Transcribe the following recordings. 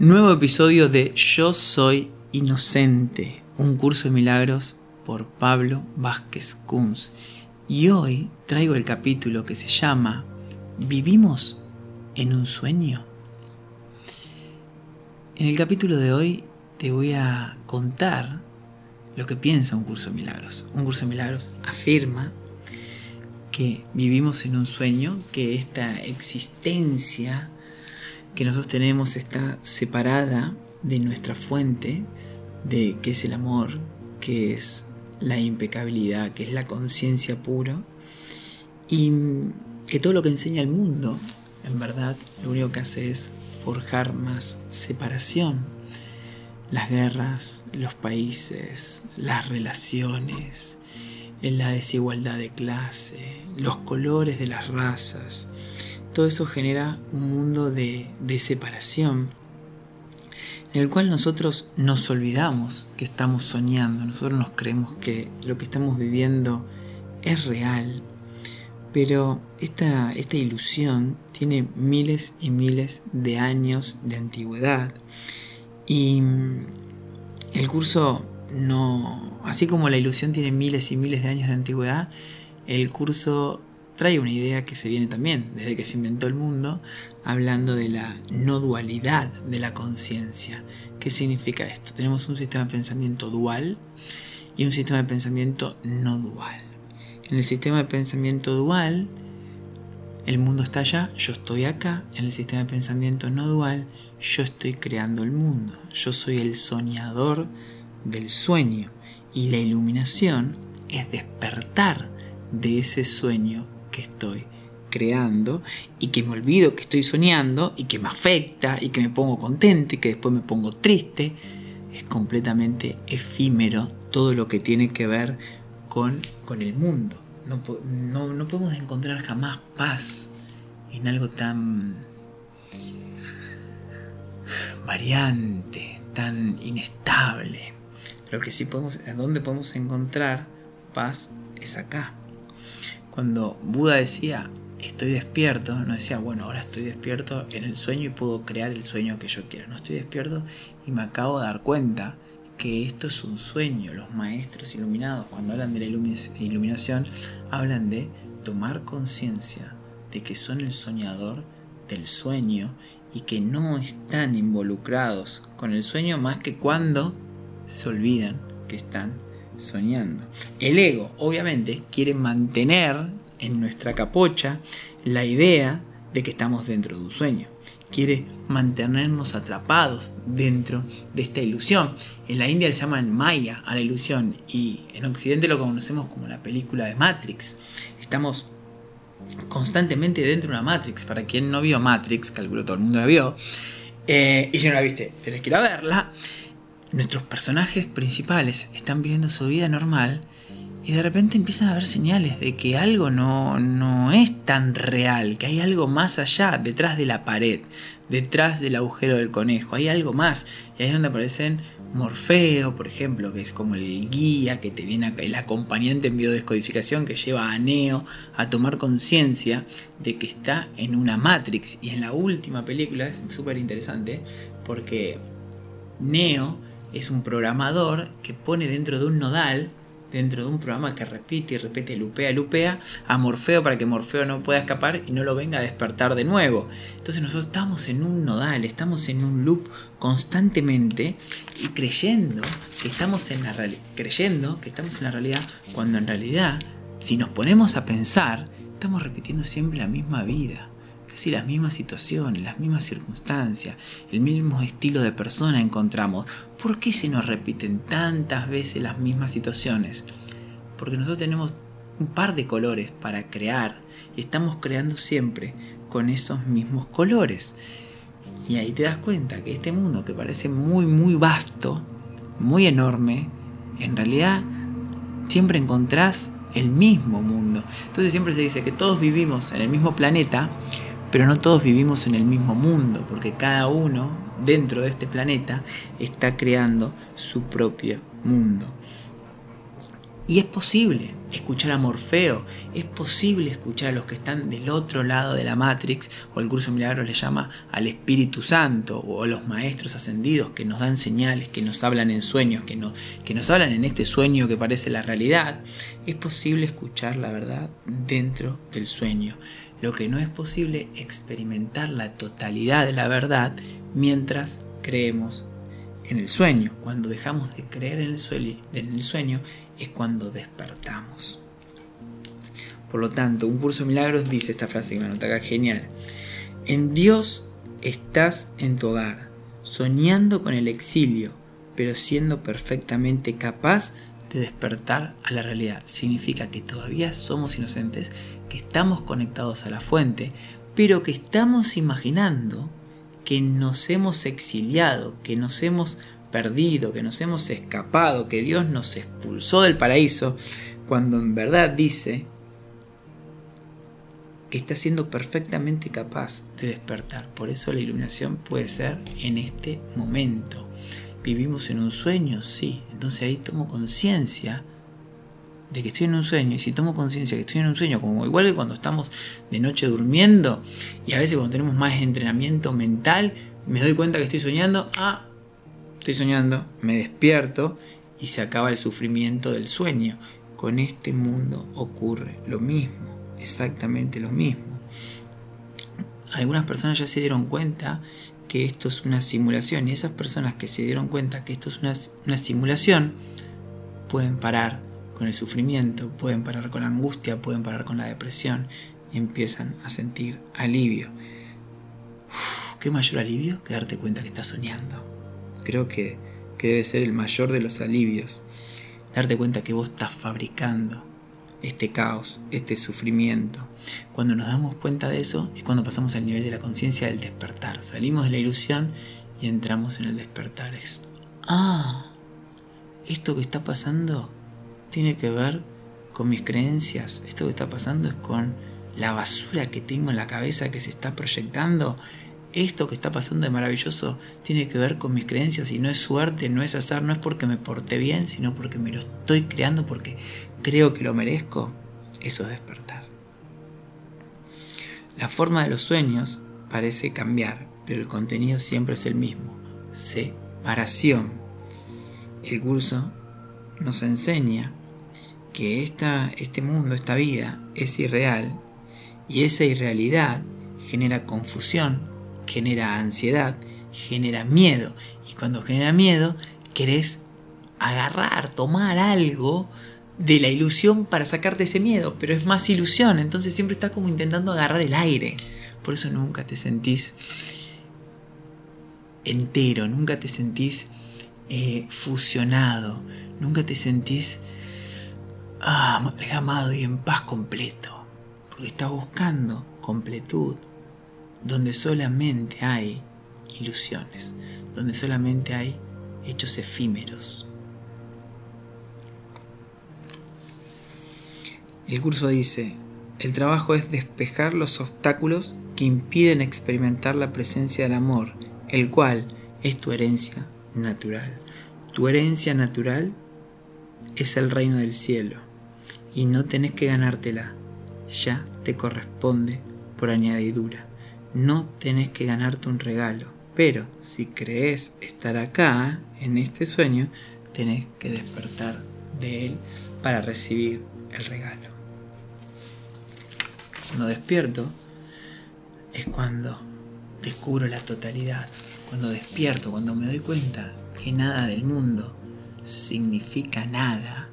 Nuevo episodio de Yo Soy Inocente, un curso de milagros por Pablo Vázquez Kunz. Y hoy traigo el capítulo que se llama ¿Vivimos en un sueño? En el capítulo de hoy te voy a contar lo que piensa un curso de milagros. Un curso de milagros afirma que vivimos en un sueño, que esta existencia que nosotros tenemos está separada de nuestra fuente, de que es el amor, que es la impecabilidad, que es la conciencia pura, y que todo lo que enseña el mundo, en verdad, lo único que hace es forjar más separación. Las guerras, los países, las relaciones, la desigualdad de clase, los colores de las razas, todo eso genera un mundo de, separación en el cual nosotros nos olvidamos que estamos soñando, nosotros nos creemos que lo que estamos viviendo es real, pero esta, esta ilusión tiene miles y miles de años de antigüedad y el curso no, así como la ilusión tiene miles y miles de años de antigüedad, el curso trae una idea que se viene también desde que se inventó el mundo, hablando de la no dualidad de la conciencia. ¿Qué significa esto? Tenemos un sistema de pensamiento dual y un sistema de pensamiento no dual. En el sistema de pensamiento dual, el mundo está allá, yo estoy acá. En el sistema de pensamiento no dual, yo estoy creando el mundo. Yo soy el soñador del sueño. Y la iluminación es despertar de ese sueño estoy creando y que me olvido que estoy soñando y que me afecta y que me pongo contento y que después me pongo triste. Es completamente efímero todo lo que tiene que ver con, con el mundo. No, no, podemos encontrar jamás paz en algo tan variante, tan inestable. Lo que sí podemos, ¿a dónde podemos encontrar paz? Es acá, cuando Buda decía, estoy despierto, no decía, bueno, ahora estoy despierto en el sueño y puedo crear el sueño que yo quiero. No estoy despierto y me acabo de dar cuenta que esto es un sueño. Los maestros iluminados, cuando hablan de la iluminación, hablan de tomar conciencia de que son el soñador del sueño y que no están involucrados con el sueño más que cuando se olvidan que están soñando. El ego, obviamente, quiere mantener en nuestra capocha la idea de que estamos dentro de un sueño. Quiere mantenernos atrapados dentro de esta ilusión. En la India le llaman Maya a la ilusión y en Occidente lo conocemos como la película de Matrix. Estamos constantemente dentro de una Matrix. Para quien no vio Matrix, calculo todo el mundo la vio. Eh, y si no la viste, tenés que ir a verla nuestros personajes principales están viviendo su vida normal y de repente empiezan a haber señales de que algo no, no es tan real, que hay algo más allá, detrás de la pared, detrás del agujero del conejo, hay algo más. Y ahí es donde aparecen Morfeo, por ejemplo, que es como el guía que te viene, el acompañante en biodescodificación que lleva a Neo a tomar conciencia de que está en una Matrix. Y en la última película es súper interesante porque Neo es un programador que pone dentro de un nodal, dentro de un programa que repite y repite, lupea, lupea, a Morfeo para que Morfeo no pueda escapar y no lo venga a despertar de nuevo. Entonces nosotros estamos en un nodal, estamos en un loop constantemente y creyendo que estamos en la creyendo que estamos en la realidad, cuando en realidad, si nos ponemos a pensar, estamos repitiendo siempre la misma vida casi las mismas situaciones, las mismas circunstancias, el mismo estilo de persona encontramos. ¿Por qué se nos repiten tantas veces las mismas situaciones? Porque nosotros tenemos un par de colores para crear y estamos creando siempre con esos mismos colores. Y ahí te das cuenta que este mundo que parece muy, muy vasto, muy enorme, en realidad siempre encontrás el mismo mundo. Entonces siempre se dice que todos vivimos en el mismo planeta, pero no todos vivimos en el mismo mundo, porque cada uno dentro de este planeta está creando su propio mundo. Y es posible escuchar a Morfeo, es posible escuchar a los que están del otro lado de la Matrix, o el curso Milagros le llama al Espíritu Santo, o a los maestros ascendidos que nos dan señales, que nos hablan en sueños, que, que nos hablan en este sueño que parece la realidad. Es posible escuchar la verdad dentro del sueño. Lo que no es posible experimentar la totalidad de la verdad mientras creemos en el sueño. Cuando dejamos de creer en el sueño es cuando despertamos. Por lo tanto, un curso de milagros dice esta frase que me anota acá genial. En Dios estás en tu hogar, soñando con el exilio, pero siendo perfectamente capaz de despertar a la realidad. Significa que todavía somos inocentes, que estamos conectados a la fuente, pero que estamos imaginando que nos hemos exiliado, que nos hemos perdido, que nos hemos escapado, que Dios nos expulsó del paraíso, cuando en verdad dice que está siendo perfectamente capaz de despertar. Por eso la iluminación puede ser en este momento. Vivimos en un sueño, sí. Entonces ahí tomo conciencia de que estoy en un sueño. Y si tomo conciencia que estoy en un sueño, como igual que cuando estamos de noche durmiendo, y a veces cuando tenemos más entrenamiento mental, me doy cuenta que estoy soñando, ah, estoy soñando, me despierto y se acaba el sufrimiento del sueño. Con este mundo ocurre lo mismo, exactamente lo mismo. Algunas personas ya se dieron cuenta que esto es una simulación y esas personas que se dieron cuenta que esto es una, simulación pueden parar con el sufrimiento, pueden parar con la angustia, pueden parar con la depresión y empiezan a sentir alivio. ¿Qué mayor alivio que darte cuenta que estás soñando? Creo que, debe ser el mayor de los alivios. Darte cuenta que vos estás fabricando este caos, este sufrimiento. Cuando nos damos cuenta de eso es cuando pasamos al nivel de la conciencia del despertar. Salimos de la ilusión y entramos en el despertar. Es, ah, esto que está pasando tiene que ver con mis creencias. Esto que está pasando es con la basura que tengo en la cabeza que se está proyectando esto que está pasando de maravilloso tiene que ver con mis creencias y no es suerte, no es azar, no es porque me porté bien, sino porque me lo estoy creando, porque creo que lo merezco, eso es despertar. La forma de los sueños parece cambiar, pero el contenido siempre es el mismo, separación. El curso nos enseña que esta, este mundo, esta vida, es irreal y esa irrealidad genera confusión, genera ansiedad, genera miedo. Y cuando genera miedo, querés agarrar, tomar algo de la ilusión para sacarte ese miedo, pero es más ilusión, entonces siempre estás como intentando agarrar el aire. Por eso nunca te sentís entero, nunca te sentís eh, fusionado, nunca te sentís ah, amado y en paz completo, porque estás buscando completud, donde solamente hay ilusiones, donde solamente hay hechos efímeros. El curso dice, el trabajo es despejar los obstáculos que impiden experimentar la presencia del amor, el cual es tu herencia natural. Tu herencia natural es el reino del cielo y no tenés que ganártela, ya te corresponde por añadidura no tenés que ganarte un regalo. Pero si crees estar acá, en este sueño, tenés que despertar de él para recibir el regalo. Cuando despierto es cuando descubro la totalidad. Cuando despierto, cuando me doy cuenta que nada del mundo significa nada.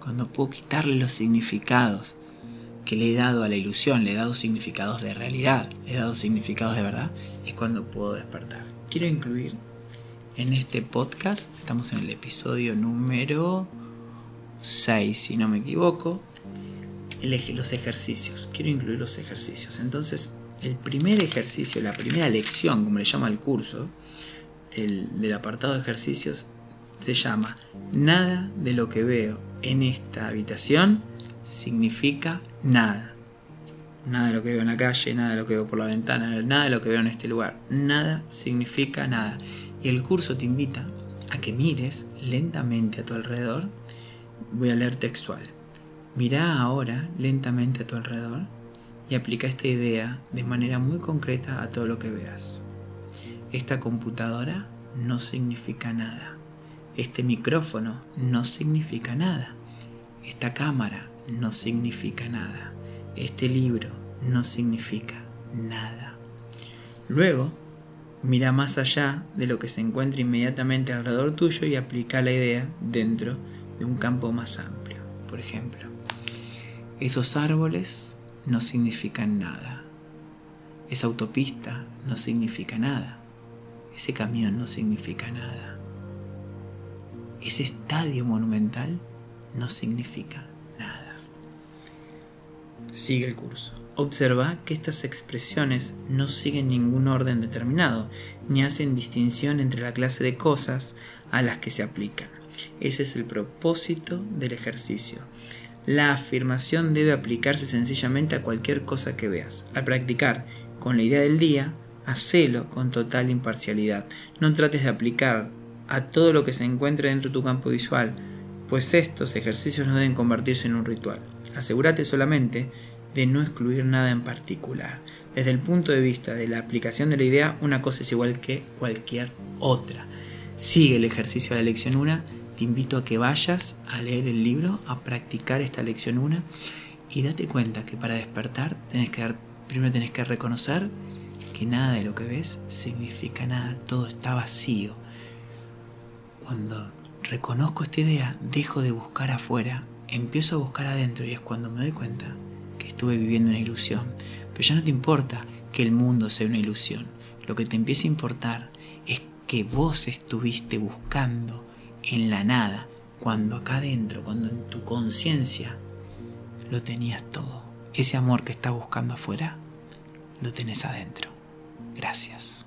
Cuando puedo quitarle los significados que le he dado a la ilusión, le he dado significados de realidad, le he dado significados de verdad, es cuando puedo despertar. Quiero incluir en este podcast, estamos en el episodio número 6, si no me equivoco, los ejercicios. Quiero incluir los ejercicios. Entonces, el primer ejercicio, la primera lección, como le llama el curso, del, del apartado de ejercicios, se llama Nada de lo que veo en esta habitación significa nada. Nada de lo que veo en la calle, nada de lo que veo por la ventana, nada de lo que veo en este lugar. Nada significa nada. Y el curso te invita a que mires lentamente a tu alrededor Voy a leer textual. Mira ahora lentamente a tu alrededor y aplica esta idea de manera muy concreta a todo lo que veas. Esta computadora no significa nada. Este micrófono no significa nada. Esta cámara no significa nada. Este libro no significa nada. Luego, mira más allá de lo que se encuentra inmediatamente alrededor tuyo y aplica la idea dentro de un campo más amplio. Por ejemplo, esos árboles no significan nada. Esa autopista no significa nada. Ese camión no significa nada. Ese estadio monumental no significa. Sigue el curso. Observa que estas expresiones no siguen ningún orden determinado, ni hacen distinción entre la clase de cosas a las que se aplican. Ese es el propósito del ejercicio. La afirmación debe aplicarse sencillamente a cualquier cosa que veas. Al practicar con la idea del día, hacelo con total imparcialidad. No trates de aplicar a todo lo que se encuentre dentro de tu campo visual, pues estos ejercicios no deben convertirse en un ritual. Asegúrate solamente de no excluir nada en particular. Desde el punto de vista de la aplicación de la idea, una cosa es igual que cualquier otra. Sigue el ejercicio de la lección 1. Te invito a que vayas a leer el libro, a practicar esta lección 1 y date cuenta que para despertar que primero tenés que reconocer que nada de lo que ves significa nada, todo está vacío. Cuando reconozco esta idea, dejo de buscar afuera, empiezo a buscar adentro y es cuando me doy cuenta que estuve viviendo una ilusión. Pero ya no te importa que el mundo sea una ilusión. Lo que te empieza a importar es que vos estuviste buscando en la nada, cuando acá adentro, cuando en tu conciencia lo tenías todo. Ese amor que estás buscando afuera, lo tenés adentro. Gracias.